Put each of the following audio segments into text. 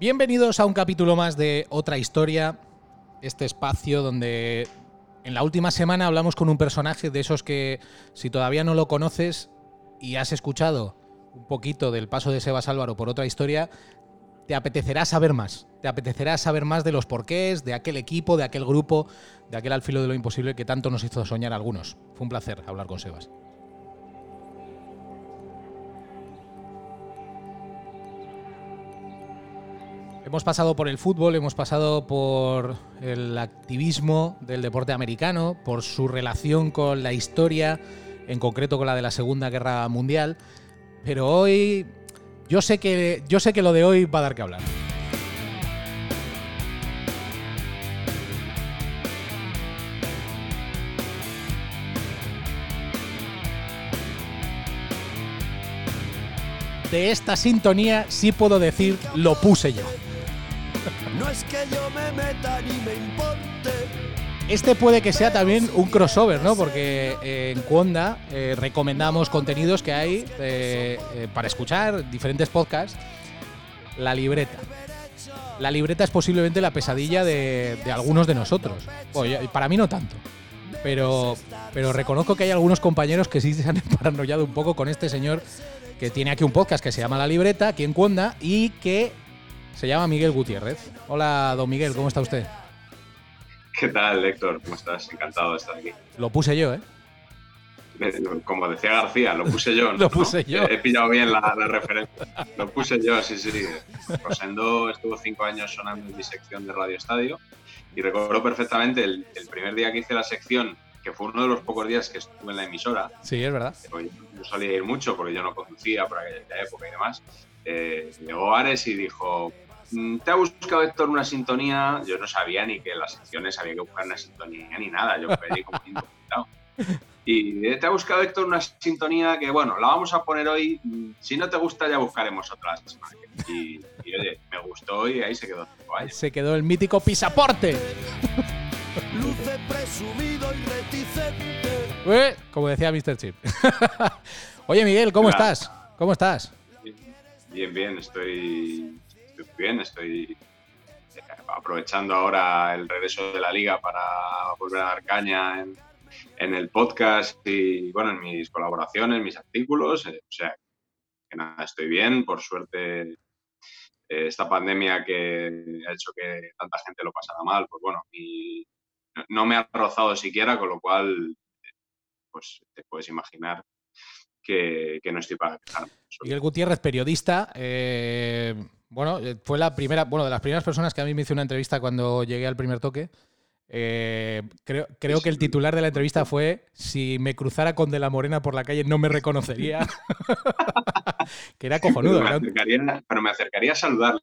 Bienvenidos a un capítulo más de Otra Historia, este espacio donde en la última semana hablamos con un personaje de esos que si todavía no lo conoces y has escuchado un poquito del paso de Sebas Álvaro por otra historia, te apetecerá saber más. Te apetecerá saber más de los porqués, de aquel equipo, de aquel grupo, de aquel al filo de lo imposible que tanto nos hizo soñar algunos. Fue un placer hablar con Sebas. Hemos pasado por el fútbol, hemos pasado por el activismo del deporte americano, por su relación con la historia, en concreto con la de la Segunda Guerra Mundial, pero hoy yo sé que yo sé que lo de hoy va a dar que hablar. De esta sintonía sí puedo decir lo puse yo. No es que yo me meta ni me importe. Este puede que sea también un crossover, ¿no? Porque eh, en Cuonda eh, recomendamos contenidos que hay eh, para escuchar, diferentes podcasts. La libreta. La libreta es posiblemente la pesadilla de, algunos de nosotros. para mí no tanto. Pero, pero reconozco que hay algunos compañeros que sí se han paranoiado un poco con este señor que tiene aquí un podcast que se llama La Libreta, aquí en Cuonda, y que se llama Miguel Gutiérrez. Hola, don Miguel, ¿cómo está usted? ¿Qué tal, Héctor? ¿Cómo estás? Encantado de estar aquí. Lo puse yo, ¿eh? eh como decía García, lo puse yo. lo puse yo. He pillado bien la, referencia. Lo puse yo, sí, sí. Rosendo estuvo cinco años sonando en mi sección de Radio Estadio y recuerdo perfectamente el, primer día que hice la sección, que fue uno de los pocos días que estuve en la emisora. Sí, es verdad. Yo solía ir mucho porque yo no conducía por aquella época y demás. Eh, llegó Ares y dijo, ¿Te ha buscado Héctor una sintonía? Yo no sabía ni que en las secciones había que buscar una sintonía ni nada. Yo pedí como Y eh, te ha buscado Héctor una sintonía que, bueno, la vamos a poner hoy. Mm, si no te gusta, ya buscaremos otras. Y, y oye, me gustó y ahí se quedó. Se quedó el mítico pisaporte. Luce presumido y reticente. como decía Mr. Chip. oye, Miguel, ¿cómo estás? ¿Cómo estás? Bien, bien, estoy bien, estoy eh, aprovechando ahora el regreso de la liga para volver a dar caña en, el podcast y bueno, en mis colaboraciones, mis artículos. Eh, o sea, que nada, estoy bien, por suerte. Eh, esta pandemia que ha hecho que tanta gente lo pasara mal, pues bueno, y no me ha rozado siquiera, con lo cual, pues te puedes imaginar que, no estoy para quejarme. Miguel Gutiérrez, periodista, bueno, eh, fue la primera, bueno, de las primeras personas que a mí me hizo una entrevista cuando llegué al primer toque. Eh, creo, creo que el titular de la entrevista fue si me cruzara con De la Morena por la calle no me reconocería. que era cojonudo. Pero me acercaría, a saludarle.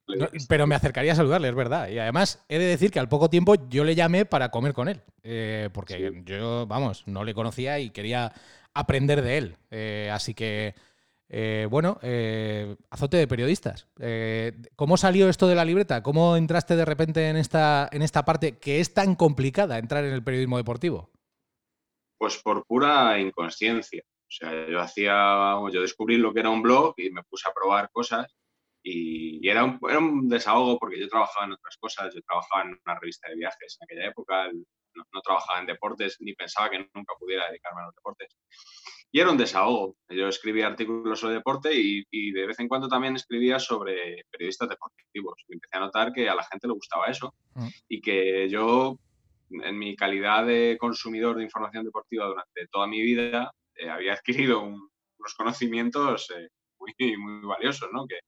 pero me acercaría a saludarle, es verdad. Y además he de decir que al poco tiempo yo le llamé para comer con él. Eh, porque yo, vamos, no le conocía y quería aprender de él. así que eh, bueno, eh, azote de periodistas. Eh, ¿Cómo salió esto de la libreta? ¿Cómo entraste de repente en esta, en esta parte que es tan complicada entrar en el periodismo deportivo? Pues por pura inconsciencia. O sea, yo hacía, yo descubrí lo que era un blog y me puse a probar cosas y, era, un, desahogo porque yo trabajaba en otras cosas. Yo trabajaba en una revista de viajes en aquella época, no trabajaba en deportes ni pensaba que nunca pudiera dedicarme a los deportes y era un desahogo. Yo escribía artículos sobre deporte y, de vez en cuando también escribía sobre periodistas deportivos. Y empecé a notar que a la gente le gustaba eso mm. y que yo, en mi calidad de consumidor de información deportiva durante toda mi vida, eh, había adquirido unos conocimientos eh, muy, muy valiosos, ¿no? Que,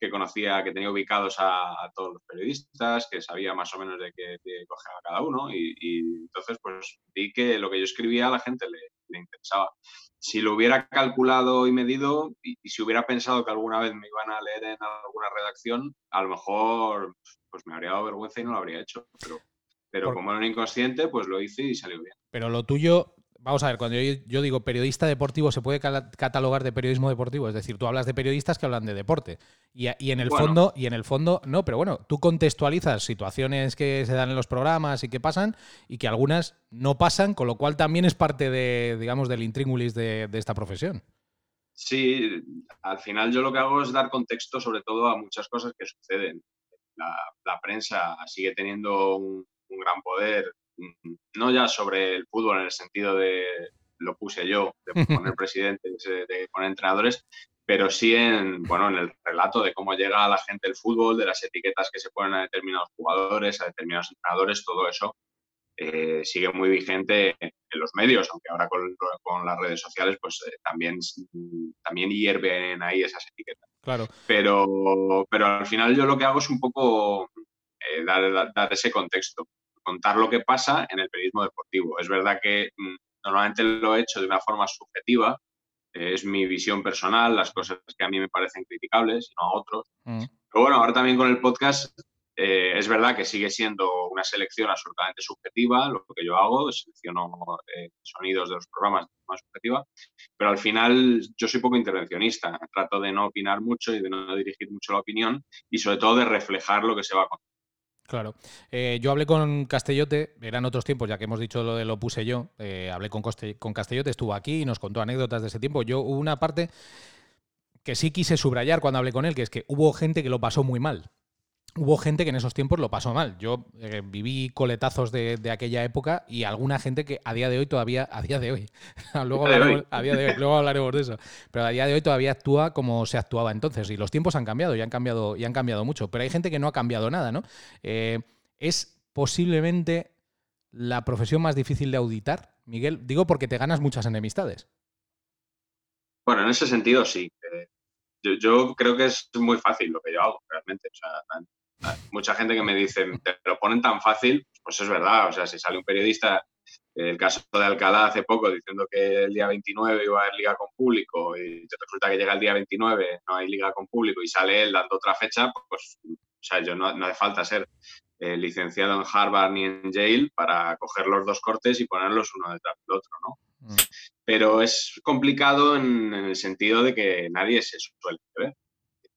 que conocía, que tenía ubicados a, todos los periodistas, que sabía más o menos de qué coger a cada uno y, entonces pues vi que lo que yo escribía a la gente le, le interesaba si lo hubiera calculado y medido y, si hubiera pensado que alguna vez me iban a leer en alguna redacción, a lo mejor pues me habría dado vergüenza y no lo habría hecho. Pero, pero como era un inconsciente, pues lo hice y salió bien. Pero lo tuyo Vamos a ver, cuando yo, digo periodista deportivo, ¿se puede catalogar de periodismo deportivo? Es decir, tú hablas de periodistas que hablan de deporte. Y, en el fondo, y en el fondo, no, pero bueno, tú contextualizas situaciones que se dan en los programas y que pasan, y que algunas no pasan, con lo cual también es parte de, digamos, del intríngulis de, esta profesión. Sí, al final yo lo que hago es dar contexto sobre todo a muchas cosas que suceden. la, prensa sigue teniendo un, gran poder, no ya sobre el fútbol en el sentido de, lo puse yo, de poner presidentes, de poner entrenadores, pero sí en, bueno, en el relato de cómo llega a la gente el fútbol, de las etiquetas que se ponen a determinados jugadores, a determinados entrenadores, todo eso eh, sigue muy vigente en los medios, aunque ahora con, con las redes sociales pues eh, también, también hierven ahí esas etiquetas. Claro. Pero, pero al final yo lo que hago es un poco eh, dar, dar, ese contexto, contar lo que pasa en el periodismo deportivo. Es verdad que mm, normalmente lo he hecho de una forma subjetiva, es mi visión personal, las cosas que a mí me parecen criticables y no a otros. Mm. Pero bueno, ahora también con el podcast eh, es verdad que sigue siendo una selección absolutamente subjetiva, lo que yo hago, selecciono eh, sonidos de los programas de forma subjetiva, pero al final yo soy poco intervencionista, trato de no opinar mucho y de no dirigir mucho la opinión y sobre todo de reflejar lo que se va a contar. Claro. Eh, yo hablé con Castellote, eran otros tiempos, ya que hemos dicho lo de lo puse yo. hablé con, con Castellote, estuvo aquí y nos contó anécdotas de ese tiempo. Yo hubo una parte que sí quise subrayar cuando hablé con él, que es que hubo gente que lo pasó muy mal hubo gente que en esos tiempos lo pasó mal. Yo eh, viví coletazos de, aquella época y alguna gente que a día de hoy todavía, a día de hoy, luego, hablaremos, luego hablaremos de eso, pero a día de hoy todavía actúa como se actuaba entonces y los tiempos han cambiado y han cambiado, y han cambiado mucho, pero hay gente que no ha cambiado nada, ¿no? Eh, es posiblemente la profesión más difícil de auditar, Miguel, digo porque te ganas muchas enemistades. Bueno, en ese sentido sí. Eh, yo, yo, creo que es muy fácil lo que yo hago, realmente. O sea, mucha gente que me dice, te lo ponen tan fácil, pues es verdad, o sea, si sale un periodista, el caso de Alcalá hace poco, diciendo que el día 29 iba a haber liga con público y te resulta que llega el día 29, no hay liga con público y sale él dando otra fecha, pues, o sea, yo no, no hace falta ser eh, licenciado en Harvard ni en Yale para coger los dos cortes y ponerlos uno detrás del otro, ¿no? Mm. Pero es complicado en, en, el sentido de que nadie se suele ver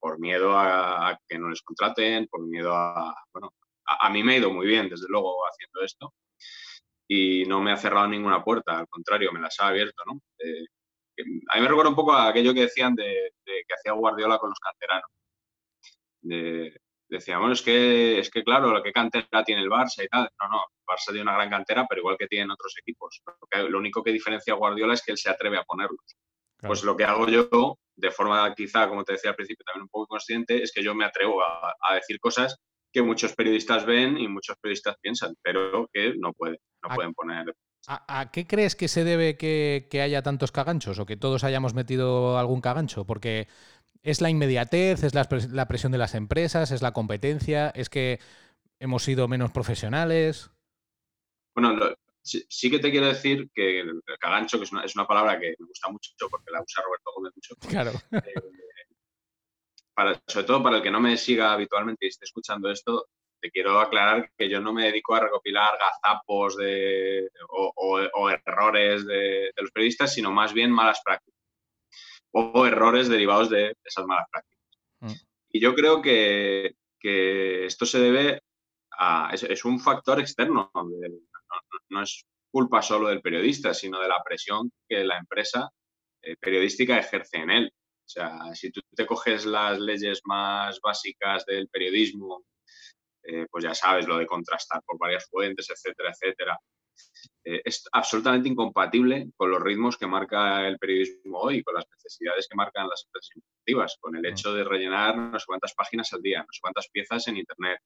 por miedo a, que no les contraten, por miedo a, bueno, a, mí me ha ido muy bien, desde luego, haciendo esto y no me ha cerrado ninguna puerta, al contrario, me las ha abierto, ¿no? Eh, a mí me recuerda un poco a aquello que decían de, que hacía Guardiola con los canteranos. De, decía, bueno, es que, es que claro, ¿qué cantera tiene el Barça y tal? No, no, el Barça tiene una gran cantera, pero igual que tienen otros equipos. lo único que diferencia Guardiola es que él se atreve a ponerlos. Pues lo que hago yo, de forma quizá, como te decía al principio, también un poco consciente, es que yo me atrevo a, decir cosas que muchos periodistas ven y muchos periodistas piensan, pero que no pueden, no pueden poner. ¿A, qué crees que se debe que, haya tantos caganchos o que todos hayamos metido algún cagancho? Porque es la inmediatez, es la, la presión de las empresas, es la competencia, es que hemos sido menos profesionales. Bueno, lo, Sí, que te quiero decir que el cagancho, que es una, es una, palabra que me gusta mucho porque la usa Roberto Gómez mucho. Claro. Eh, para, sobre todo para el que no me siga habitualmente y esté escuchando esto, te quiero aclarar que yo no me dedico a recopilar gazapos de, o, errores de, los periodistas, sino más bien malas prácticas o errores derivados de esas malas prácticas. Mm. Y yo creo que, que, esto se debe a. Es, es un factor externo de, no, es culpa solo del periodista, sino de la presión que la empresa eh, periodística ejerce en él. O sea, si tú te coges las leyes más básicas del periodismo, eh, pues ya sabes, lo de contrastar por varias fuentes, etcétera, etcétera, eh, es absolutamente incompatible con los ritmos que marca el periodismo hoy, con las necesidades que marcan las empresas informativas, con el mm. hecho de rellenar no sé cuántas páginas al día, no sé cuántas piezas en Internet,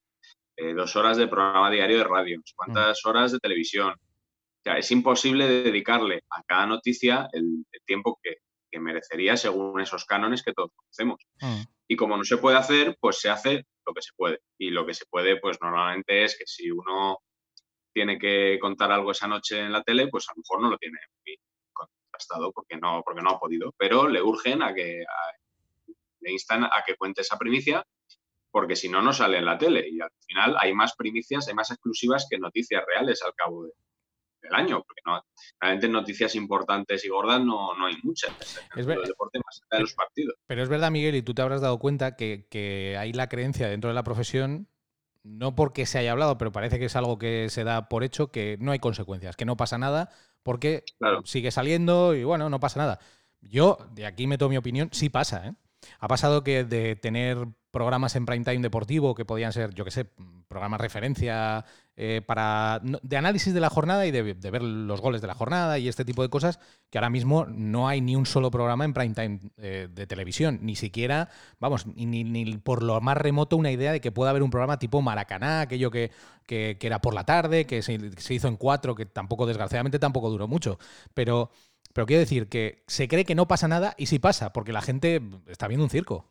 eh, dos horas de programa diario de radio, cuántas mm. horas de televisión. O sea, es imposible dedicarle a cada noticia el, tiempo que, merecería según esos cánones que todos conocemos. Mm. Y como no se puede hacer, pues se hace lo que se puede. Y lo que se puede, pues normalmente es que si uno tiene que contar algo esa noche en la tele, pues a lo mejor no lo tiene contrastado porque no, porque no ha podido. Pero le urgen a que, le instan a que cuente esa primicia porque si no, no sale en la tele. Y al final hay más primicias, hay más exclusivas que noticias reales al cabo del año, porque no, realmente noticias importantes y gordas no, no hay muchas. Es el deporte más allá de los partidos. Pero es verdad, Miguel, y tú te habrás dado cuenta que, hay la creencia dentro de la profesión no porque se haya hablado, pero parece que es algo que se da por hecho, que no hay consecuencias, que no pasa nada, porque sigue saliendo y bueno, no pasa nada. Yo, de aquí meto mi opinión, sí pasa. ¿eh? Ha pasado que de tener programas en prime time deportivo que podían ser, yo qué sé, programas referencia eh, para de análisis de la jornada y de, ver los goles de la jornada y este tipo de cosas, que ahora mismo no hay ni un solo programa en prime time eh, de televisión, ni siquiera, vamos, ni, por lo más remoto una idea de que pueda haber un programa tipo Maracaná, aquello que, que, era por la tarde, que se, se hizo en cuatro, que tampoco, desgraciadamente, tampoco duró mucho. Pero, pero quiero decir que se cree que no pasa nada y sí pasa, porque la gente está viendo un circo.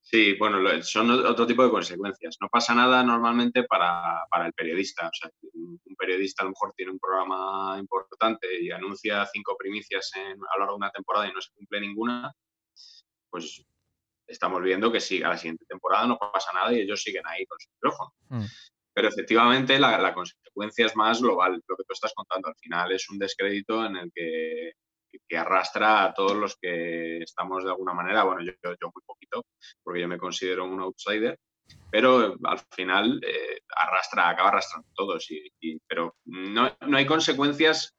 Sí, bueno, son otro tipo de consecuencias. No pasa nada normalmente para, el periodista. O sea, un, periodista a lo mejor tiene un programa importante y anuncia cinco primicias en, a lo largo de una temporada y no se cumple ninguna, pues estamos viendo que sí, a la siguiente temporada no pasa nada y ellos siguen ahí con su micrófono. Mm. Pero efectivamente la, consecuencia es más global, lo que tú estás contando. Al final es un descrédito en el que arrastra a todos los que estamos de alguna manera, bueno, yo, yo muy poquito, porque yo me considero un outsider, pero al final eh, arrastra, acaba arrastrando todos. Y, pero no, no, hay consecuencias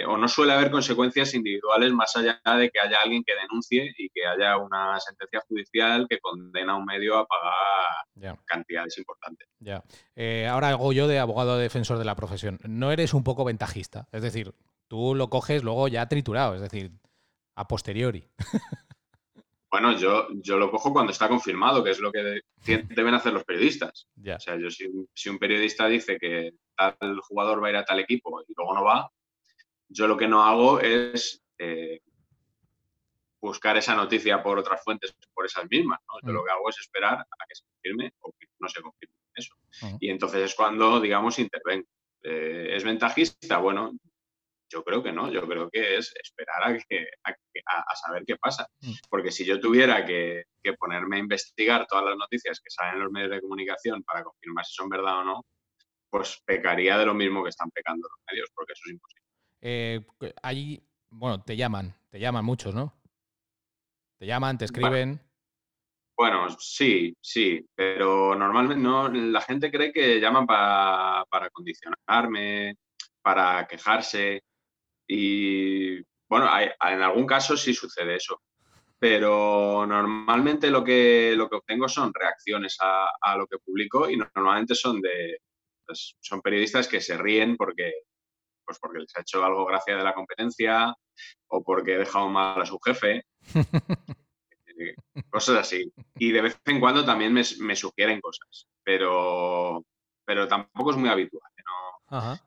eh, o no suele haber consecuencias individuales más allá de que haya alguien que denuncie y que haya una sentencia judicial que condena a un medio a pagar cantidades importantes. Ya. Eh, ahora hago yo de abogado defensor de la profesión. ¿No eres un poco ventajista? Es decir, Tú lo coges luego ya triturado, es decir, a posteriori. Bueno, yo, yo lo cojo cuando está confirmado, que es lo que deben hacer los periodistas. O sea, yo si, si, un periodista dice que tal jugador va a ir a tal equipo y luego no va, yo lo que no hago es eh, buscar esa noticia por otras fuentes, por esas mismas. Yo lo mm. que hago es esperar a que se confirme o que no se confirme eso. Y entonces es cuando, digamos, intervengo. Eh, ¿Es ventajista? Bueno, yo creo que no, yo creo que es esperar a, que, a, saber qué pasa. Mm. Porque si yo tuviera que, ponerme a investigar todas las noticias que salen en los medios de comunicación para confirmar si son verdad o no, pues pecaría de lo mismo que están pecando los medios, porque eso es imposible. Eh, bueno, te llaman, te llaman muchos, ¿no? Te llaman, te escriben. Bueno, sí, sí, pero normalmente no, la gente cree que llaman para, para condicionarme, para quejarse. Y bueno, en algún caso sí sucede eso, pero normalmente lo que, lo que obtengo son reacciones a, lo que publico y normalmente son de pues, son periodistas que se ríen porque pues porque les ha hecho algo gracia de la competencia o porque he dejado mal a su jefe. Eh, cosas así. Y de vez en cuando también me, sugieren cosas, pero, pero tampoco es muy habitual. ¿no?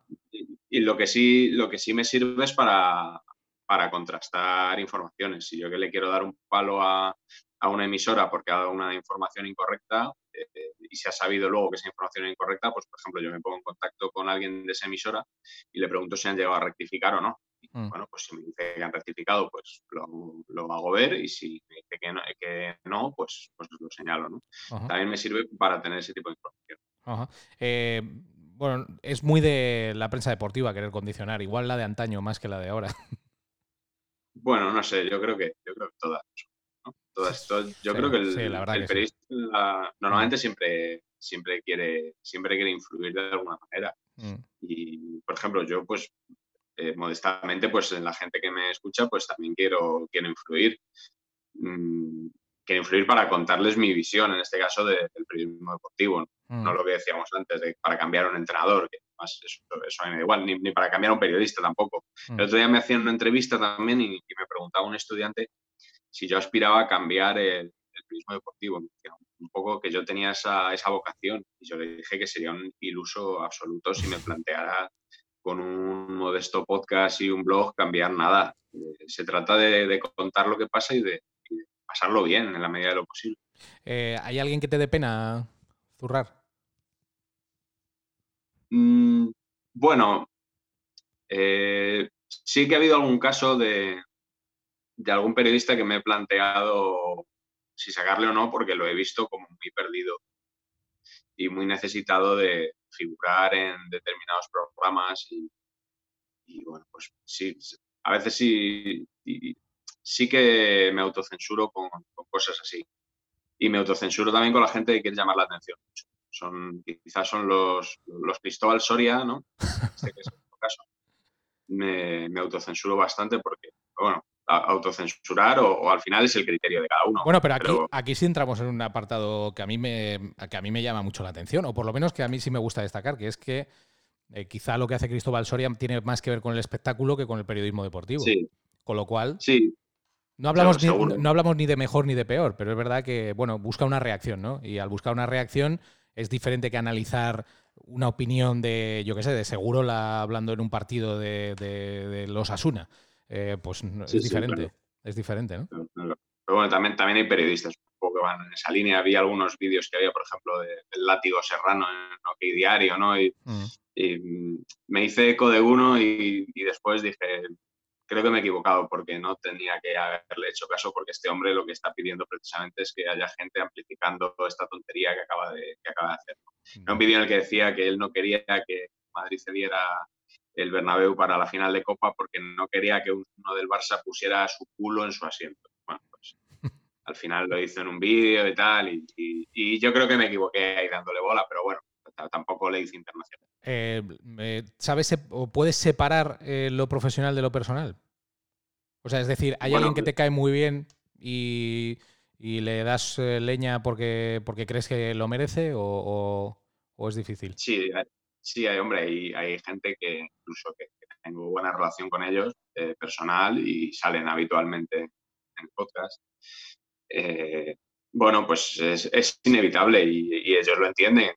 Y lo que sí, lo que sí me sirve es para, para contrastar informaciones. Si yo que le quiero dar un palo a, a una emisora porque ha dado una información incorrecta eh, y se ha sabido luego que esa información es incorrecta, pues por ejemplo yo me pongo en contacto con alguien de esa emisora y le pregunto si han llegado a rectificar o no. Mm. Bueno, pues si me dice que han rectificado, pues lo, lo hago ver y si me dice que no, que no pues, pues lo señalo. ¿no? También me sirve para tener ese tipo de información. Ajá. Eh, bueno, es muy de la prensa deportiva querer condicionar, igual la de antaño más que la de ahora. Bueno, no sé, yo creo que, yo creo que todas. Todas, yo creo que el, periodista normalmente siempre, siempre, quiere, siempre quiere influir de alguna manera. Mm. Y, por ejemplo, yo pues eh, modestamente, pues en la gente que me escucha, pues también quiero, quiero influir. Mm, quiero influir para contarles mi visión, en este caso del periodismo deportivo, ¿no? Mm. lo que decíamos antes, de para cambiar un entrenador, que más eso, a mí me da igual, ni, para cambiar un periodista tampoco. Mm. El otro día me hacían una entrevista también y, me preguntaba un estudiante si yo aspiraba a cambiar el, periodismo deportivo. un poco que yo tenía esa, esa vocación y yo le dije que sería un iluso absoluto si me planteara con un modesto podcast y un blog cambiar nada. Eh, se trata de contar lo que pasa y de, pasarlo bien en la medida de lo posible. Eh, ¿Hay alguien que te dé pena zurrar? Mm, bueno, eh, sí que ha habido algún caso de, de algún periodista que me he planteado si sacarle o no, porque lo he visto como muy perdido y muy necesitado de figurar en determinados programas y, bueno, pues sí, a veces sí, sí que me autocensuro con, cosas así. Y me autocensuro también con la gente que quiere llamar la atención. Son, quizás son los, los Cristóbal Soria, ¿no? Este que es el caso. Me, me, autocensuro bastante porque, bueno, autocensurar o, al final es el criterio de cada uno. Bueno, pero aquí, aquí sí entramos en un apartado que a, mí me, que a mí me llama mucho la atención, o por lo menos que a mí sí me gusta destacar, que es que eh, quizá lo que hace Cristóbal Soria tiene más que ver con el espectáculo que con el periodismo deportivo. Sí. Con lo cual, sí. no, hablamos ni, no hablamos ni de mejor ni de peor, pero es verdad que, bueno, busca una reacción, ¿no? Y al buscar una reacción es diferente que analizar una opinión de, yo qué sé, de seguro la, hablando en un partido de, los Asuna. Eh, pues es diferente. Es diferente, ¿no? Pero bueno, también, también hay periodistas que van en esa línea. Vi algunos vídeos que había, por ejemplo, del látigo serrano en OK Diario, ¿no? Y, mm. mm, me hice eco de uno y, y, después dije, creo que me he equivocado porque no tenía que haberle hecho caso porque este hombre lo que está pidiendo precisamente es que haya gente amplificando esta tontería que acaba de, que acaba de hacer. Era un vídeo en el que decía que él no quería que Madrid cediera el Bernabéu para la final de Copa porque no quería que uno del Barça pusiera su culo en su asiento. Bueno, pues al final lo hizo en un vídeo y tal y, yo creo que me equivoqué ahí dándole bola, pero bueno, tampoco le hice internacional. Eh, ¿Sabes o puedes separar eh, lo profesional de lo personal? O sea, es decir, ¿hay alguien que te cae muy bien y, le das eh, leña porque, porque crees que lo merece o, es difícil? Sí, sí, hay, hombre, hay, hay gente que incluso que, tengo buena relación con ellos, personal, y salen habitualmente en podcast. bueno, pues es, inevitable y, ellos lo entienden,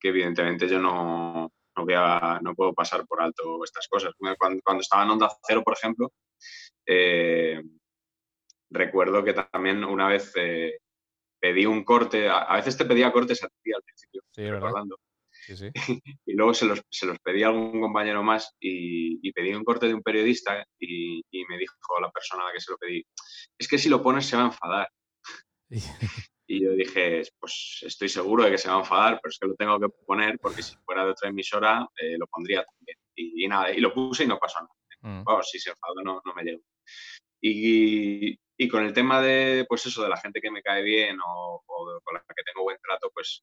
que evidentemente yo no, no, puedo pasar por alto estas cosas. Cuando, estaba en Onda Cero, por ejemplo, eh, recuerdo que también una vez eh, pedí un corte, a, veces te pedía cortes a ti al principio, sí, Sí, sí. y luego se los, se los, pedí a algún compañero más y, pedí un corte de un periodista y, y, me dijo la persona a la que se lo pedí, es que si lo pones se va a enfadar. Y yo dije, pues estoy seguro de que se va a enfadar, pero es que lo tengo que poner porque si fuera de otra emisora eh, lo pondría también. Y, nada, y lo puse y no pasó nada. Mm. si se enfadó no, no me llevo. Y, y, con el tema de, pues eso, de la gente que me cae bien o, con la que tengo buen trato, pues,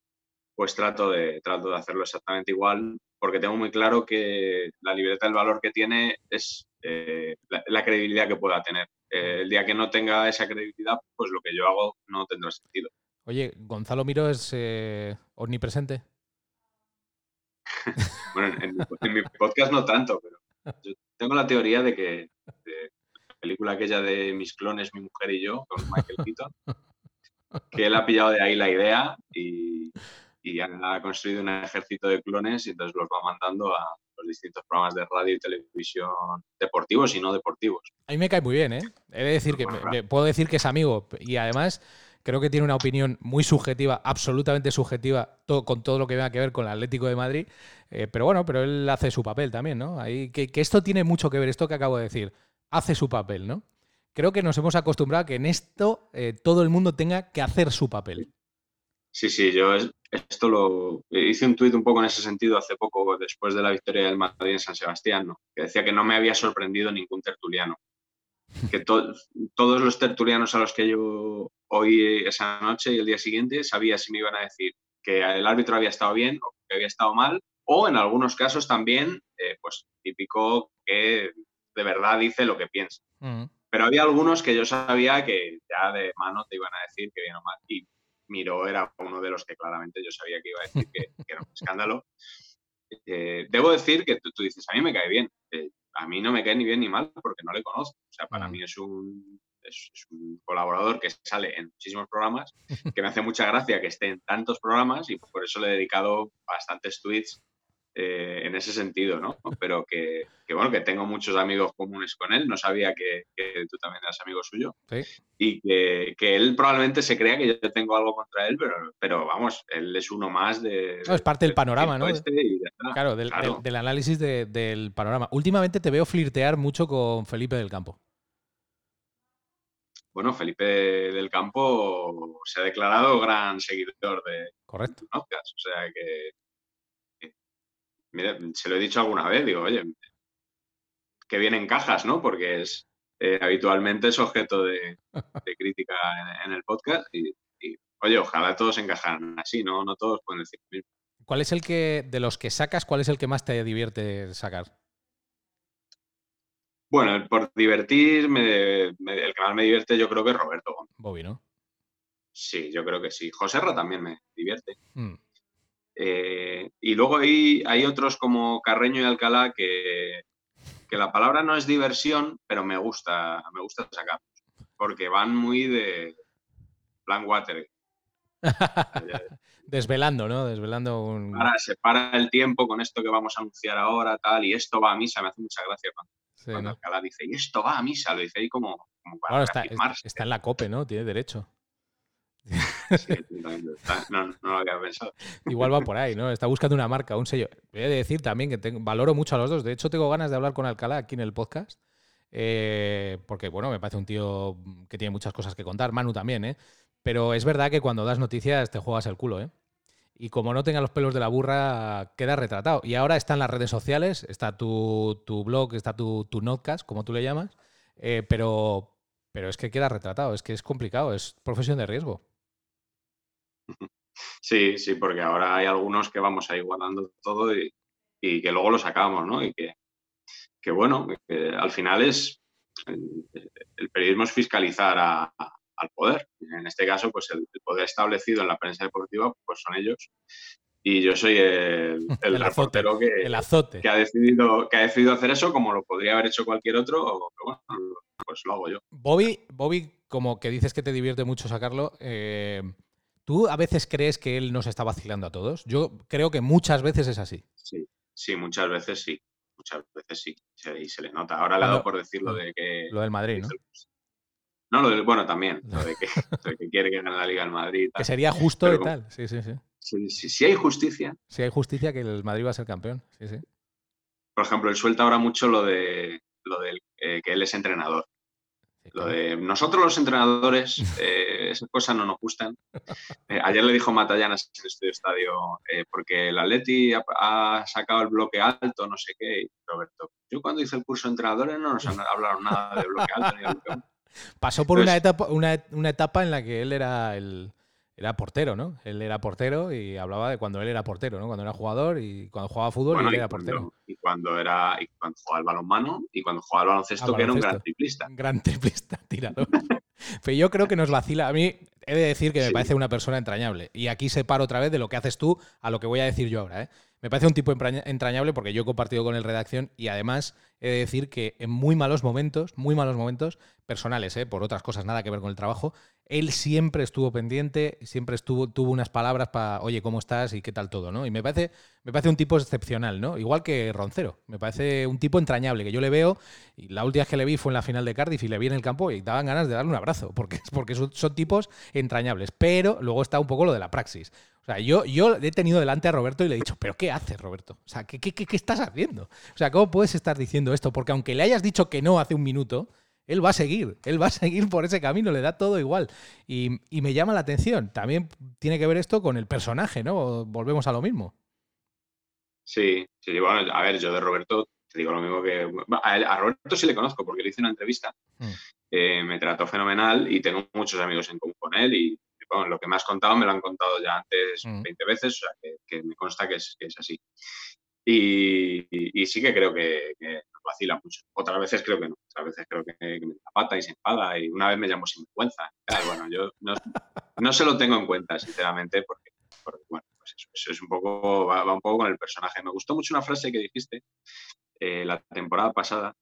pues trato, de, trato de hacerlo exactamente igual, porque tengo muy claro que la libreta, el valor que tiene es eh, la, credibilidad que pueda tener. Eh, el día que no tenga esa credibilidad, pues lo que yo hago no tendrá sentido. Oye, Gonzalo Miro es eh, omnipresente. bueno, en, mi podcast no tanto, pero yo tengo la teoría de que la película aquella de Mis clones, mi mujer y yo, con Michael Keaton, que él ha pillado de ahí la idea y, y ha construido un ejército de clones y entonces los va mandando a, los distintos programas de radio y televisión deportivos y no deportivos. A mí me cae muy bien, ¿eh? He de decir que puedo decir que es amigo y además creo que tiene una opinión muy subjetiva, absolutamente subjetiva, con todo lo que tenga que ver con el Atlético de Madrid. Eh, pero bueno, pero él hace su papel también, ¿no? Ahí, que, esto tiene mucho que ver, esto que acabo de decir, hace su papel, ¿no? Creo que nos hemos acostumbrado a que en esto eh, todo el mundo tenga que hacer su papel. Sí, sí, yo esto lo hice un tuit un poco en ese sentido hace poco, después de la victoria del Madrid en San Sebastián, ¿no? que decía que no me había sorprendido ningún tertuliano. Que todos los tertulianos a los que yo oí esa noche y el día siguiente sabía si me iban a decir que el árbitro había estado bien o que había estado mal, o en algunos casos también, eh, pues típico que de verdad dice lo que piensa. Mm. Pero había algunos que yo sabía que ya de mano te iban a decir que bien o mal. Y Miró era uno de los que claramente yo sabía que iba a decir que, era un escándalo. Eh, debo decir que tú, dices, a mí me cae bien. Eh, a mí no me cae ni bien ni mal porque no le conozco. O sea, para mm. mí es un, es, un colaborador que sale en muchísimos programas, que me hace mucha gracia que esté en tantos programas y por eso le he dedicado bastantes tweets eh, en ese sentido, ¿no? Pero que, bueno, que tengo muchos amigos comunes con él, no sabía que, tú también eras amigo suyo. Y que, él probablemente se crea que yo tengo algo contra él, pero, pero vamos, él es uno más de... es parte del panorama, ¿no? Este claro, del, análisis del panorama. Últimamente te veo flirtear mucho con Felipe del Campo. Bueno, Felipe del Campo se ha declarado gran seguidor de Correcto. O sea que mira, se lo he dicho alguna vez, digo, oye, que vienen cajas, ¿no? Porque es eh, habitualmente es objeto de, crítica en, el podcast y, oye, ojalá todos encajan así, ¿no? No todos pueden decir lo mismo. ¿Cuál es el que, de los que sacas, cuál es el que más te divierte sacar? Bueno, por divertir, el que más me divierte yo creo que es Roberto Gómez. Bobby, ¿no? Sí, yo creo que sí. Joserra también me divierte. Mm. Eh, y luego hay, hay otros como Carreño y Alcalá que, que la palabra no es diversión, pero me gusta, me gusta sacarlos. Porque van muy de plan water. Desvelando, ¿no? Desvelando un. Ahora se para el tiempo con esto que vamos a anunciar ahora, tal, y esto va a misa. Me hace mucha gracia cuando, Alcalá dice, y esto va a misa, lo dice ahí como, para está, está, en la COPE, ¿no? Tiene derecho. no, no, lo había pensado. Igual va por ahí, ¿no? Está buscando una marca, un sello. Voy a decir también que valoro mucho a los dos. De hecho, tengo ganas de hablar con Alcalá aquí en el podcast. Eh, porque, bueno, me parece un tío que tiene muchas cosas que contar. Manu también, ¿eh? Pero es verdad que cuando das noticias te juegas el culo, ¿eh? Y como no tenga los pelos de la burra, queda retratado. Y ahora están las redes sociales, está tu, blog, está tu, tu notcast, como tú le llamas. Eh, pero, pero es que queda retratado, es que es complicado, es profesión de riesgo. Sí, sí, porque ahora hay algunos que vamos ahí guardando todo y, que luego lo sacamos, ¿no? Y que, que bueno, que al final es el, periodismo es fiscalizar al poder. En este caso, pues el, poder establecido en la prensa deportiva, pues son ellos. Y yo soy el, el, reportero que, el azote. que, ha decidido, que ha decidido hacer eso, como lo podría haber hecho cualquier otro, pero bueno, pues lo hago yo. Bobby, Bobby, como que dices que te divierte mucho sacarlo, eh, ¿Tú a veces crees que él nos está vacilando a todos? Yo creo que muchas veces es así. Sí, sí, muchas veces sí. Muchas veces sí. Y se le nota. Ahora le ha dado por decir lo de que. Lo del Madrid, ¿no? No, lo del, bueno, también. Lo de que, quiere que gane la Liga del Madrid. Que sería justo y tal. Sí, sí, sí. Si, hay justicia. Si hay justicia, que el Madrid va a ser campeón. Sí, sí. Por ejemplo, él suelta ahora mucho lo de lo del eh, que él es entrenador. Lo de nosotros los entrenadores, eh, esas cosas no nos gustan. Eh, ayer le dijo Matallanas en este estadio, eh, porque el Atleti ha, sacado el bloque alto, no sé qué, Roberto. Yo cuando hice el curso de entrenadores no nos hablaron nada de bloque alto ni de bloque Pasó por una, etapa, una, una etapa en la que él era el, era portero, ¿no? Él era portero y hablaba de cuando él era portero, ¿no? Cuando era jugador y cuando jugaba fútbol él era portero. Y cuando era y cuando jugaba al balonmano y cuando jugaba al baloncesto, que era un gran triplista. Gran triplista, tirador. Pero yo creo que nos vacila. A mí he de decir que me parece una persona entrañable. Y aquí se para otra vez de lo que haces tú a lo que voy a decir yo ahora, ¿eh? Me parece un tipo entrañable porque yo he compartido con él redacción y además he de decir que en muy malos momentos, muy malos momentos, personales, ¿eh? por otras cosas, nada que ver con el trabajo, él siempre estuvo pendiente, siempre estuvo, tuvo unas palabras para, oye, ¿cómo estás y qué tal todo? ¿no? Y me parece, me parece un tipo excepcional, ¿no? Igual que Roncero, me parece un tipo entrañable, que yo le veo, y la última vez que le vi fue en la final de Cardiff y le vi en el campo y daban ganas de darle un abrazo, porque, porque son, son tipos entrañables. Pero luego está un poco lo de la praxis. O sea, yo, yo he tenido delante a Roberto y le he dicho, ¿pero qué haces, Roberto? O sea, ¿qué, qué, qué estás haciendo? O sea, ¿cómo puedes estar diciendo esto? Porque aunque le hayas dicho que no hace un minuto, él va a seguir, él va a seguir por ese camino, le da todo igual. Y, me llama la atención. También tiene que ver esto con el personaje, ¿no? Volvemos a lo mismo. Sí, sí, bueno, a ver, yo de Roberto te digo lo mismo que. A, Roberto sí le conozco porque le hice una entrevista. Mm. Eh, me trató fenomenal y tengo muchos amigos en común con él y lo que me has contado me lo han contado ya antes 20 mm. veces, o sea, que, me consta que es, así. Y, sí que creo que, vacila mucho. Otras veces creo que no. Otras veces creo que, me da pata y se enfada. Y una vez me llamó sinvergüenza. bueno, yo no, se lo tengo en cuenta, sinceramente, porque, bueno, pues eso, es un poco, va, un poco con el personaje. Me gustó mucho una frase que dijiste eh, la temporada pasada,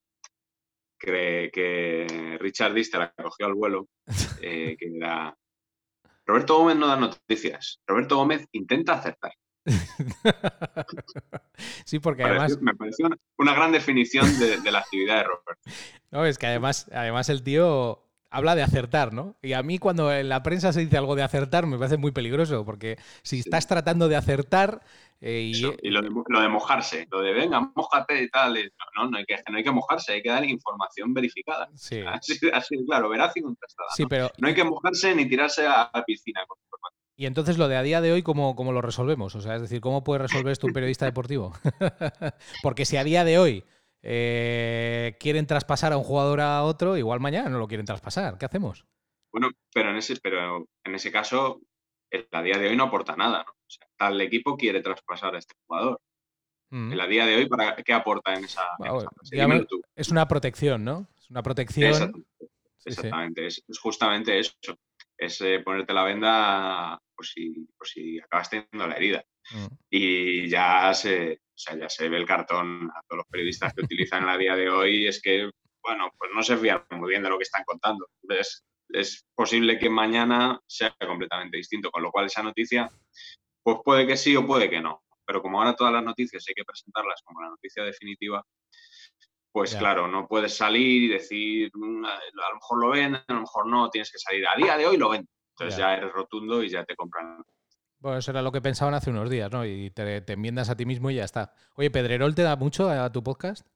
que, que Richard Dister la cogió al vuelo, eh, que era Roberto Gómez no da noticias. Roberto Gómez intenta acertar. sí, porque además. Me pareció una, gran definición de, la actividad de Roberto. No, es que además, además el tío habla de acertar, ¿no? Y a mí cuando en la prensa se dice algo de acertar me parece muy peligroso, porque si estás tratando de acertar... Eh, y, lo, de, mojarse, lo de venga, mojate y tal, no, no, hay que, no hay que mojarse, hay que dar información verificada. Sí. Así, claro, veraz y contrastada. Sí, pero... ¿no? hay que mojarse ni tirarse a la piscina con y entonces lo de a día de hoy, ¿cómo, ¿cómo, lo resolvemos? O sea, es decir, ¿cómo puede resolver esto un periodista deportivo? Porque si a día de hoy eh, quieren traspasar a un jugador a otro, igual mañana no lo quieren traspasar. ¿Qué hacemos? Bueno, pero en ese, pero en ese caso, a día de hoy no aporta nada. ¿no? O sea, tal equipo quiere traspasar a este jugador. mm. en la día de hoy, ¿para qué aporta en esa, Es una protección, ¿no? Es una protección. Exactamente, Es, justamente eso. Es eh, ponerte la venda por si, por si acabas teniendo la herida. Mm. Y ya se, ya se ve el cartón a todos los periodistas que utilizan en la día de hoy. Es que, bueno, pues no se fían muy bien de lo que están contando. Es, es posible que mañana sea completamente distinto, con lo cual esa noticia, pues puede que sí o puede que no. Pero como ahora todas las noticias hay que presentarlas como la noticia definitiva, pues claro, no puedes salir y decir, mm, a lo mejor lo ven, a lo mejor no, tienes que salir a día de hoy lo ven. Entonces ya, eres rotundo y ya te compran. Bueno, eso era lo que pensaban hace unos días, ¿no? Y te, enmiendas a ti mismo y ya está. Oye, ¿Pedrerol te da mucho a tu podcast?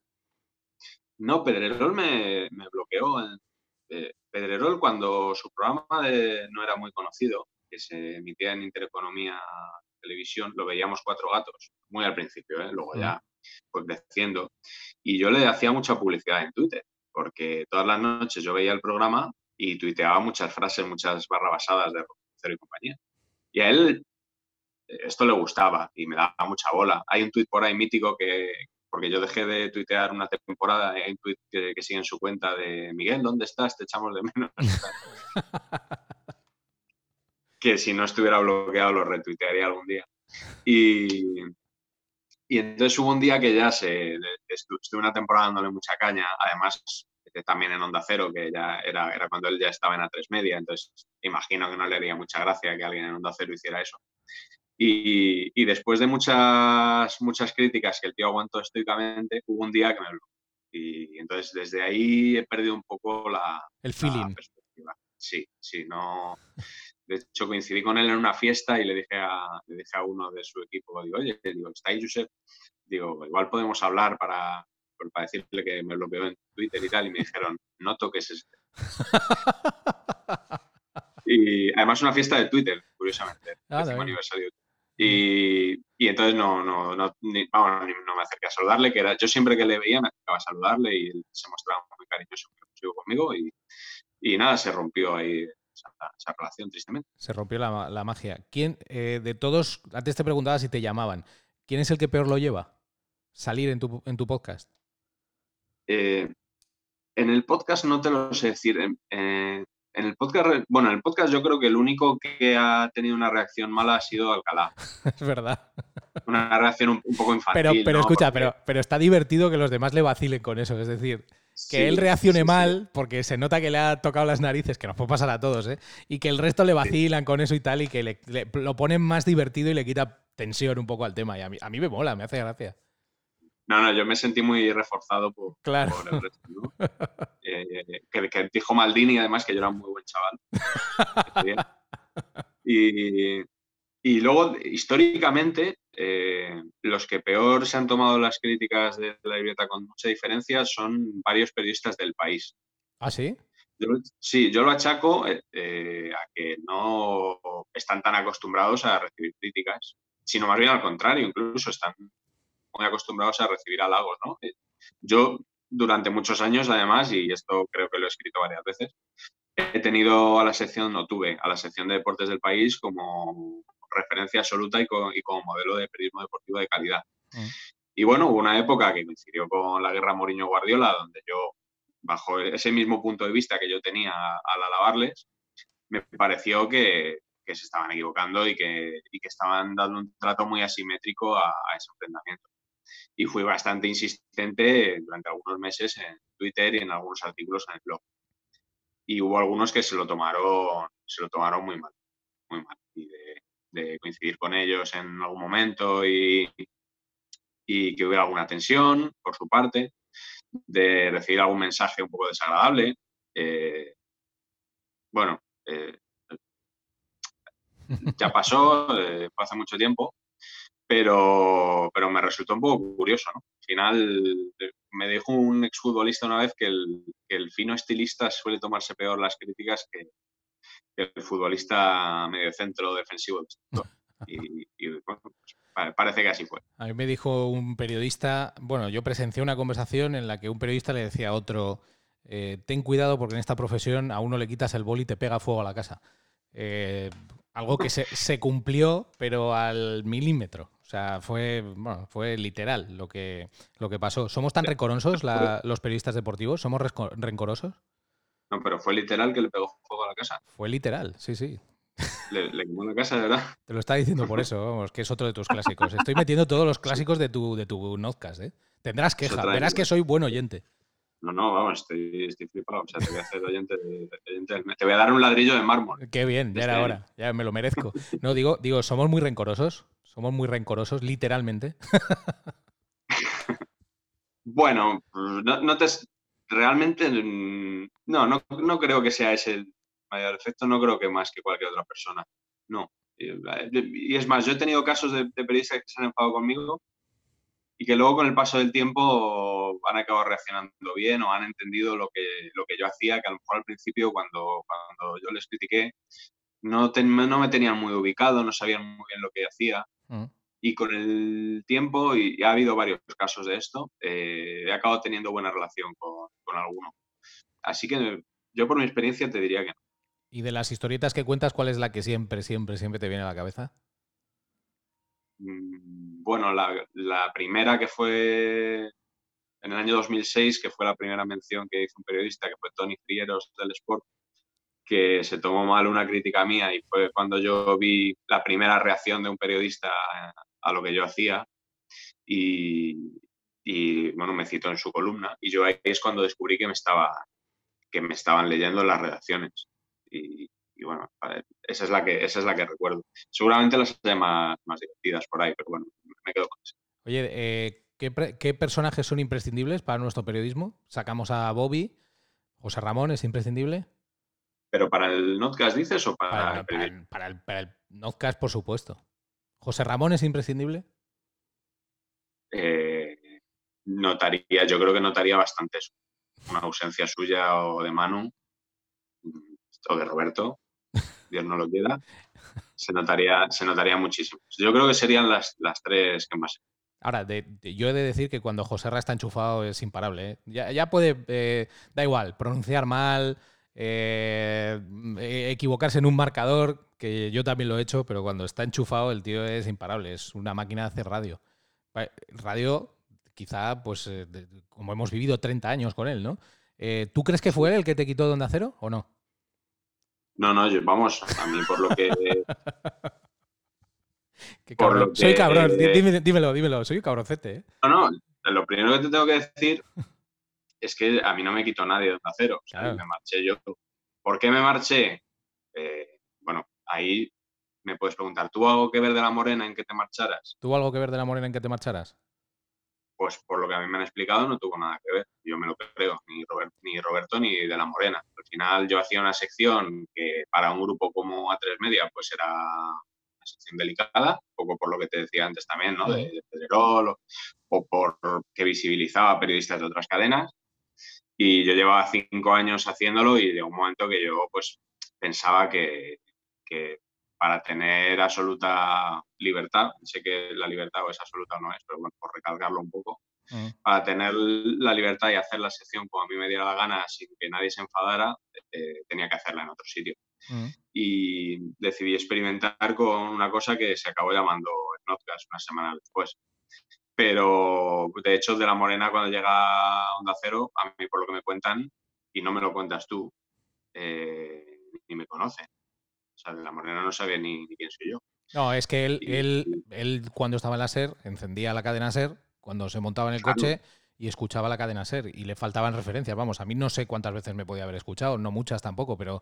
No, Pedrerol me, bloqueó. Eh, Pedrerol, cuando su programa no era muy conocido, que se emitía en Intereconomía Televisión, lo veíamos cuatro gatos, muy al principio, ¿eh? luego ya pues creciendo. Y yo le hacía mucha publicidad en Twitter, porque todas las noches yo veía el programa y tuiteaba muchas frases, muchas barrabasadas de Cero y compañía. Y a él esto le gustaba y me daba mucha bola. Hay un tuit por ahí mítico que, porque yo dejé de tuitear una temporada, hay un tuit que, sigue en su cuenta de Miguel, ¿dónde estás? Te echamos de menos. que si no estuviera bloqueado lo retuitearía algún día. Y, y entonces hubo un día que ya se, estuve una temporada dándole mucha caña, además también en Onda Cero, que ya era, era cuando él ya estaba en A3 Media, entonces imagino que no le haría mucha gracia que alguien en Onda Cero hiciera eso. Y, y, después de muchas, muchas críticas que el tío aguantó estoicamente, hubo un día que me bloqueó. Y, entonces desde ahí he perdido un poco la, el feeling. perspectiva. Sí, sí, no. De hecho, coincidí con él en una fiesta y le dije a, le dije a uno de su equipo, digo, oye, digo, ¿está ahí Josep? Digo, igual podemos hablar para, para decirle que me bloqueó en Twitter y tal, y me dijeron, no toques este. y además una fiesta de Twitter, curiosamente, ah, aniversario. Y, y, entonces no, no, no, ni, vamos, no me acerqué a saludarle, que era, yo siempre que le veía me acercaba a saludarle y él se mostraba muy cariñoso conmigo y, y nada, se rompió ahí esa, relación, tristemente. Se rompió la, la magia. ¿Quién, eh, de todos, antes te preguntaba si te llamaban, ¿quién es el que peor lo lleva? Salir en tu, en tu podcast. Eh, en el podcast no te lo sé decir. En el podcast, bueno, en el podcast yo creo que el único que ha tenido una reacción mala ha sido Alcalá. es verdad. Una reacción un, poco infantil. Pero, pero escucha, pero, pero está divertido que los demás le vacilen con eso. Es decir, que él reaccione mal porque se nota que le ha tocado las narices, que nos puede pasar a todos, ¿eh? y que el resto le vacilan con eso y tal, y que lo ponen más divertido y le quita tensión un poco al tema. Y a mí, a mí me mola, me hace gracia. No, no, yo me sentí muy reforzado por, claro. el resto. ¿no? Eh, que, dijo Maldini, además, que yo era un muy buen chaval. y, y luego, históricamente, eh, los que peor se han tomado las críticas de la libreta con mucha diferencia son varios periodistas del país. ¿Ah, sí? sí, yo lo achaco eh, eh, a que no están tan acostumbrados a recibir críticas, sino más bien al contrario, incluso están muy acostumbrados a recibir halagos, ¿no? Yo durante muchos años, además, y esto creo que lo he escrito varias veces, he tenido a la sección, no tuve, a la sección de deportes del país como referencia absoluta y, como modelo de periodismo deportivo de calidad. Mm. Y bueno, hubo una época que coincidió con la guerra Mourinho-Guardiola, donde yo, bajo ese mismo punto de vista que yo tenía al alabarles, me pareció que, se estaban equivocando y que, que, estaban dando un trato muy asimétrico a, ese enfrentamiento. Y fui bastante insistente durante algunos meses en Twitter y en algunos artículos en el blog. Y hubo algunos que se lo tomaron, se lo tomaron muy mal, muy mal. Y de, de coincidir con ellos en algún momento y, y que hubiera alguna tensión por su parte, de recibir algún mensaje un poco desagradable. Eh, bueno, eh, ya pasó, eh, fue hace mucho tiempo, pero, pero me resultó un poco curioso. ¿no? Al final me dijo un exfutbolista una vez que el, que el fino estilista suele tomarse peor las críticas que, el futbolista medio centro defensivo. Y, pues, parece que así fue. A mí me dijo un periodista, bueno, yo presencié una conversación en la que un periodista le decía a otro, eh, ten cuidado porque en esta profesión a uno le quitas el bol y te pega fuego a la casa. Eh, algo que se, cumplió, pero al milímetro. O sea, fue, bueno, fue literal lo que, lo que pasó. ¿Somos tan rencorosos los periodistas deportivos? ¿Somos rencorosos? No, pero fue literal que le pegó fuego a la casa. Fue literal, sí, sí. Le, quemó la casa, de verdad. Te lo está diciendo por eso, vamos, que es otro de tus clásicos. Estoy metiendo todos los clásicos de tu, de tu notcast, ¿eh? Tendrás queja, verás que soy buen oyente. No, no, vamos, estoy, flipado. O sea, te voy a hacer oyente, Te voy a dar un ladrillo de mármol. Qué bien, ya era hora. Ya me lo merezco. No, digo, digo, somos muy rencorosos. Somos muy rencorosos, literalmente. bueno, pues, no, te. Realmente. Mm, no, no, no creo que sea ese el mayor efecto. No creo que más que cualquier otra persona. No. Y es más, yo he tenido casos de, de periodistas que se han enfadado conmigo y que luego con el paso del tiempo han acabado reaccionando bien o han entendido lo que, lo que yo hacía, que a lo mejor al principio cuando, cuando yo les critiqué no, no me tenían muy ubicado, no sabían muy bien lo que hacía. Mm. Y con el tiempo, y ha habido varios casos de esto, eh, he acabado teniendo buena relación con, con alguno. Así que yo por mi experiencia te diría que no. ¿Y de las historietas que cuentas, cuál es la que siempre, siempre, siempre te viene a la cabeza? Mm, bueno, la, primera que fue en el año 2006, que fue la primera mención que hizo un periodista, que fue Tony Frieros del Sport, que se tomó mal una crítica mía y fue cuando yo vi la primera reacción de un periodista a lo que yo hacía y, bueno, me citó en su columna y yo ahí es cuando descubrí que me, estaba, que me estaban leyendo las redacciones. Y, y bueno, esa es la que, esa es la que recuerdo. Seguramente las hay más, divertidas por ahí, pero bueno, me quedo con eso. Oye, eh, ¿qué, personajes son imprescindibles para nuestro periodismo? Sacamos a Bobby, José Ramón, ¿es imprescindible? ¿Pero para el Notcast dices o para, para, el, para, el, para el Notcast, por supuesto. ¿José Ramón es imprescindible? Eh, notaría, yo creo que notaría bastante eso. Una ausencia suya o de Manu o de Roberto Dios no lo quiera, se notaría, se notaría muchísimo. Yo creo que serían las, las tres que más. Ahora, yo he de decir que cuando José Ra está enchufado es imparable. ¿eh? Ya, puede, eh, da igual, pronunciar mal, eh, equivocarse en un marcador, que yo también lo he hecho, pero cuando está enchufado el tío es imparable, es una máquina de hacer radio. Radio, quizá, pues, como hemos vivido 30 años con él, ¿no? ¿Tú crees que fue él el que te quitó Donde Acero o no? No, no, vamos, a mí por lo que. soy cabrón, dímelo, dímelo, soy un cabroncete. ¿eh? No, no, lo primero que te tengo que decir es que a mí no me quitó nadie de acero, o sea, me marché yo. ¿Por qué me marché? Eh, bueno, ahí me puedes preguntar, ¿tuvo algo que ver de la morena en que te marcharas? ¿Tuvo algo que ver de la morena en que te marcharas? pues por lo que a mí me han explicado no tuvo nada que ver. Yo me lo creo, ni, ni Roberto ni de la Morena. Al final yo hacía una sección que para un grupo como A3 Media pues era una sección delicada, un poco por lo que te decía antes también, ¿no? De, de Pedrerol o, por que visibilizaba periodistas de otras cadenas. Y yo llevaba cinco años haciéndolo y llegó un momento que yo pues pensaba que, que para tener absoluta libertad, sé que la libertad es absoluta o no es, pero bueno, por recalcarlo un poco, mm. para tener la libertad y hacer la sección como a mí me diera la gana sin que nadie se enfadara, eh, tenía que hacerla en otro sitio. Mm. Y decidí experimentar con una cosa que se acabó llamando Notcast una semana después. Pero de hecho, de la Morena, cuando llega a Onda Cero, a mí por lo que me cuentan, y no me lo cuentas tú, eh, ni me conocen. O sea, de la Morena no sabía ni, quién soy yo. No, es que él, él, él cuando estaba en la SER, encendía la cadena SER, cuando se montaba en el coche y escuchaba la cadena SER y le faltaban referencias. Vamos, a mí no sé cuántas veces me podía haber escuchado, no muchas tampoco, pero,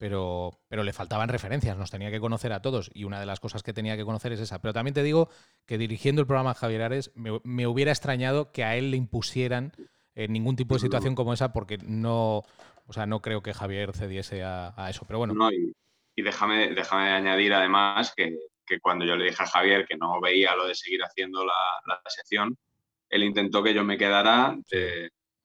pero, pero le faltaban referencias, nos tenía que conocer a todos y una de las cosas que tenía que conocer es esa. Pero también te digo que dirigiendo el programa Javier Ares me, hubiera extrañado que a él le impusieran eh, ningún tipo de situación como esa porque no, o sea, no creo que Javier cediese a, eso. Pero bueno. Y déjame, déjame añadir además que, cuando yo le dije a Javier que no veía lo de seguir haciendo la, sección, él intentó que yo me quedara,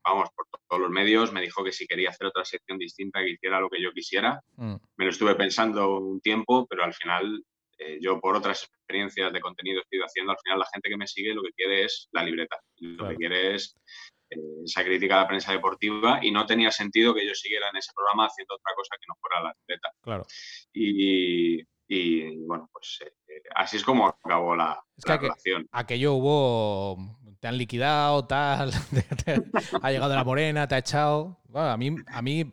vamos, por todos los medios, me dijo que si quería hacer otra sección distinta, que hiciera lo que yo quisiera. Mm. Me lo estuve pensando un tiempo, pero al final eh, yo por otras experiencias de contenido estoy haciendo, al final la gente que me sigue lo que quiere es la libreta, lo que quiere es eh, esa crítica a la prensa deportiva y no tenía sentido que yo siguiera en ese programa haciendo otra cosa que no fuera la atleta. Claro. Y, Y bueno, pues eh, así es como acabó la, relación. Aquello hubo. Te han liquidado, tal. ha llegado la morena, te ha echado. Bueno, a mí, a mí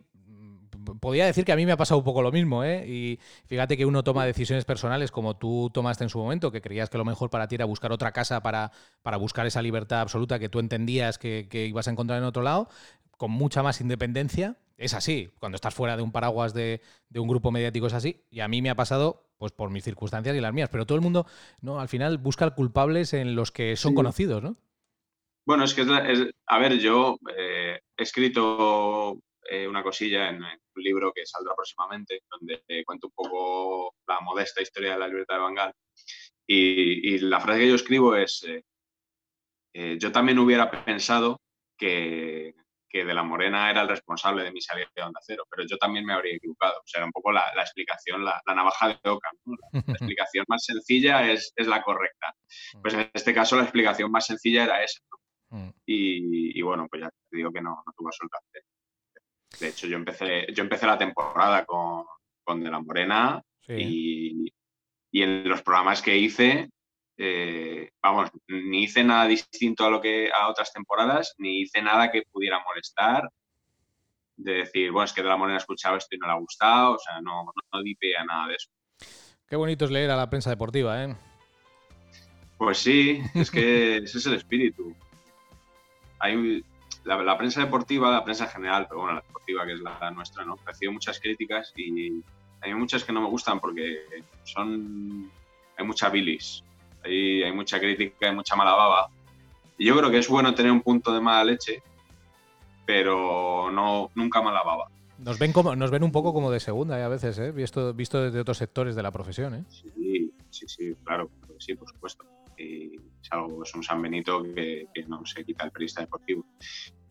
podría decir que a mí me ha pasado un poco lo mismo, ¿eh? Y fíjate que uno toma decisiones personales como tú tomaste en su momento, que creías que lo mejor para ti era buscar otra casa para, para buscar esa libertad absoluta que tú entendías que, ibas a encontrar en otro lado, con mucha más independencia. Es así, cuando estás fuera de un paraguas de, un grupo mediático es así, y a mí me ha pasado pues por mis circunstancias y las mías, pero todo el mundo no al final busca culpables en los que son conocidos, ¿no? Bueno, es que, es, a ver, yo eh, he escrito eh, una cosilla en, un libro que saldrá próximamente, donde cuento un poco la modesta historia de la libertad de Bangal. Y, la frase que yo escribo es, eh, eh, yo también hubiera pensado que, que, De la Morena era el responsable de mi salida de Onda Cero, pero yo también me habría equivocado. O sea, era un poco la, explicación, la, navaja de Oca. La, explicación más sencilla es, es, la correcta. Pues en este caso la explicación más sencilla era esa. Mm. Y, bueno, pues ya te digo que no, no tuvo suerte. De hecho, yo empecé, yo empecé la temporada con, con De la Morena y, en los programas que hice, eh, vamos, ni hice nada distinto a lo que a otras temporadas, ni hice nada que pudiera molestar. De decir, bueno, es que De la Morena escuchaba esto y no le ha gustado, o sea, no, no, di a nada de eso. Qué bonito es leer a la prensa deportiva, ¿eh? Pues sí, es que ese es el espíritu. Hay, la, prensa deportiva, la prensa general, pero bueno, la deportiva que es la, nuestra, ¿no? Recibo muchas críticas y hay muchas que no me gustan porque son. hay mucha bilis, hay, hay mucha crítica, hay mucha mala baba. Y yo creo que es bueno tener un punto de mala leche, pero no nunca mala baba. Nos ven, como, nos ven un poco como de segunda ¿eh? a veces, ¿eh? visto, visto desde otros sectores de la profesión. ¿eh? Sí, sí, sí, claro, sí, por supuesto y es algo, es un San Benito que, no se quita el periodista deportivo.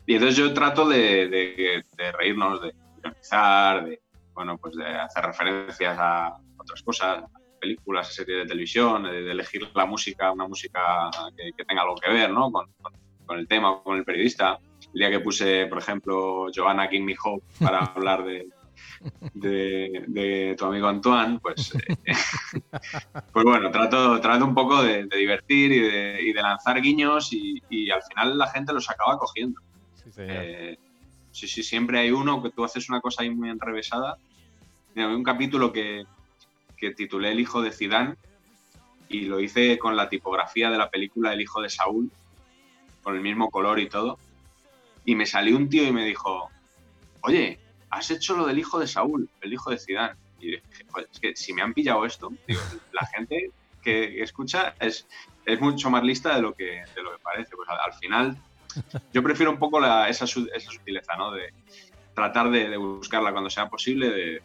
Y entonces yo trato de, reírnos, de ironizar, de, bueno, pues de hacer referencias a otras cosas, películas, a series de televisión, de, elegir la música, una música que, tenga algo que ver ¿no? con, con, el tema, con el periodista. El día que puse, por ejemplo, Joanna King Hope para hablar de, de, tu amigo Antoine, pues, eh, pues bueno, trato, trato un poco de, divertir y de, lanzar guiños y, al final la gente los acaba cogiendo. Eh, sí, sí, siempre hay uno que tú haces una cosa ahí muy enrevesada. hay un capítulo que, que titulé El hijo de Zidane y lo hice con la tipografía de la película El hijo de Saúl, con el mismo color y todo. Y me salió un tío y me dijo, oye, has hecho lo del hijo de Saúl, el hijo de Zidane. Y dije, es que si me han pillado esto, la gente que escucha es, es mucho más lista de lo que, de lo que parece. Pues al, final, yo prefiero un poco esa, esa, sutileza, ¿no? De tratar de, buscarla cuando sea posible, de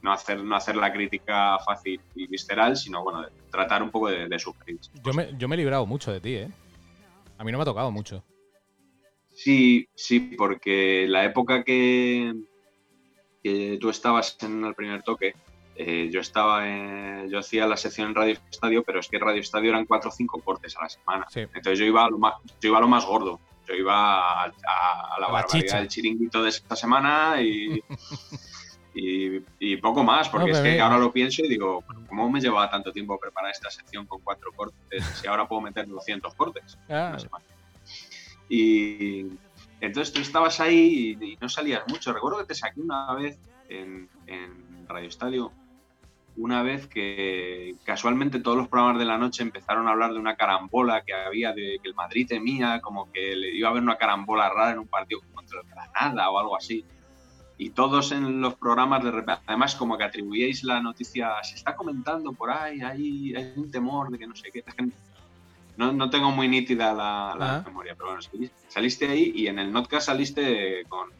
no hacer, no hacer la crítica fácil y visceral, sino, bueno, de tratar un poco de, de sufrir. Yo me, yo me he librado mucho de ti, ¿eh? A mí no me ha tocado mucho. Sí, sí, porque la época que, que tú estabas en el primer toque, eh, yo estaba yo hacía la sección en Radio Estadio, pero es que Radio Estadio eran cuatro o cinco cortes a la semana. Entonces yo iba, a lo más, yo iba a lo más gordo. Yo iba a, la barbaridad del chiringuito de esta semana y, y, poco más, porque es que ahora lo pienso y digo, ¿cómo me llevaba tanto tiempo preparar esta sección con cuatro cortes si ahora puedo meter 200 cortes ah. semana? Y, entonces tú estabas ahí y, no salías mucho. Recuerdo que te saqué una vez en, Radio Estadio, una vez que casualmente todos los programas de la noche empezaron a hablar de una carambola que había, de que el Madrid temía, como que le iba a haber una carambola rara en un partido contra el Granada o algo así. Y todos en los programas, de además como que atribuíais la noticia, se está comentando por ahí, hay, hay un temor de que no sé qué. No, no tengo muy nítida la, memoria, pero bueno, saliste ahí y en el Notcast saliste con,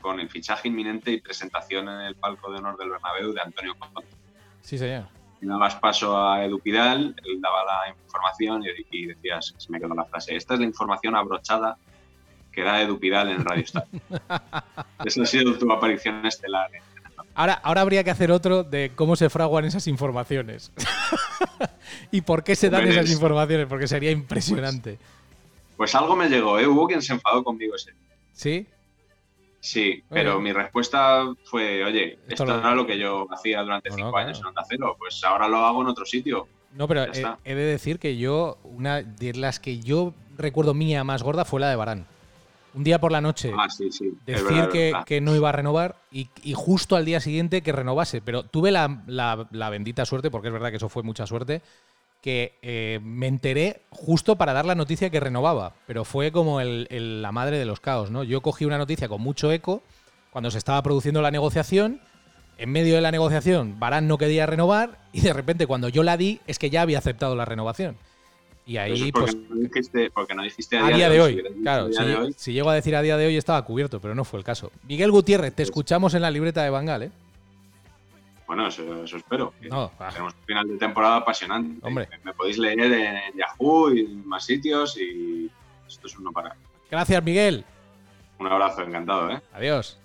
con el fichaje inminente y presentación en el palco de honor del Bernabéu de Antonio Conte. Sí, señor. Y dabas paso a Edu Pidal, él daba la información y, decías, se me quedó la frase, esta es la información abrochada que da Edu Pidal en Radio Star. Esa ha sido tu aparición estelar. Ahora, ahora habría que hacer otro de cómo se fraguan esas informaciones. ¿Y por qué se dan esas informaciones? Porque sería impresionante. Pues, algo me llegó, ¿eh? Hubo quien se enfadó conmigo ese ¿Sí? Sí, pero Oye. mi respuesta fue, oye, Esto esto, lo- era lo que yo hacía durante No, cinco no, años en claro. Onda Cero, pues ahora lo hago en otro sitio. No, pero he de decir que yo, una de las que yo recuerdo mía más gorda fue la de Barán. Un día por la noche Ah, sí, sí. es decir verdad, que, no iba a renovar y, y justo al día siguiente que renovase. Pero tuve la, la- la bendita suerte, porque es verdad que eso fue mucha suerte, que eh, me enteré justo para dar la noticia que renovaba. Pero fue como el- el- la madre de los caos, ¿no? Yo cogí una noticia con mucho eco cuando se estaba produciendo la negociación. En medio de la negociación, Barán no quería renovar y de repente cuando yo la di es que ya había aceptado la renovación. Y ahí, es porque, pues, no dijiste, porque no dijiste a día de hoy. dicho Claro, si, de hoy, si llego a decir a día de hoy estaba cubierto, pero no fue el caso. Miguel Gutiérrez, te Pues- escuchamos en la libreta de Bangal, ¿eh? bueno, eso, eso espero. No, ah, Tenemos un final de temporada apasionante. Hombre. Me, me podéis leer en Yahoo y en más sitios y esto es uno para. gracias, Miguel. Un abrazo, encantado, ¿eh? Adiós.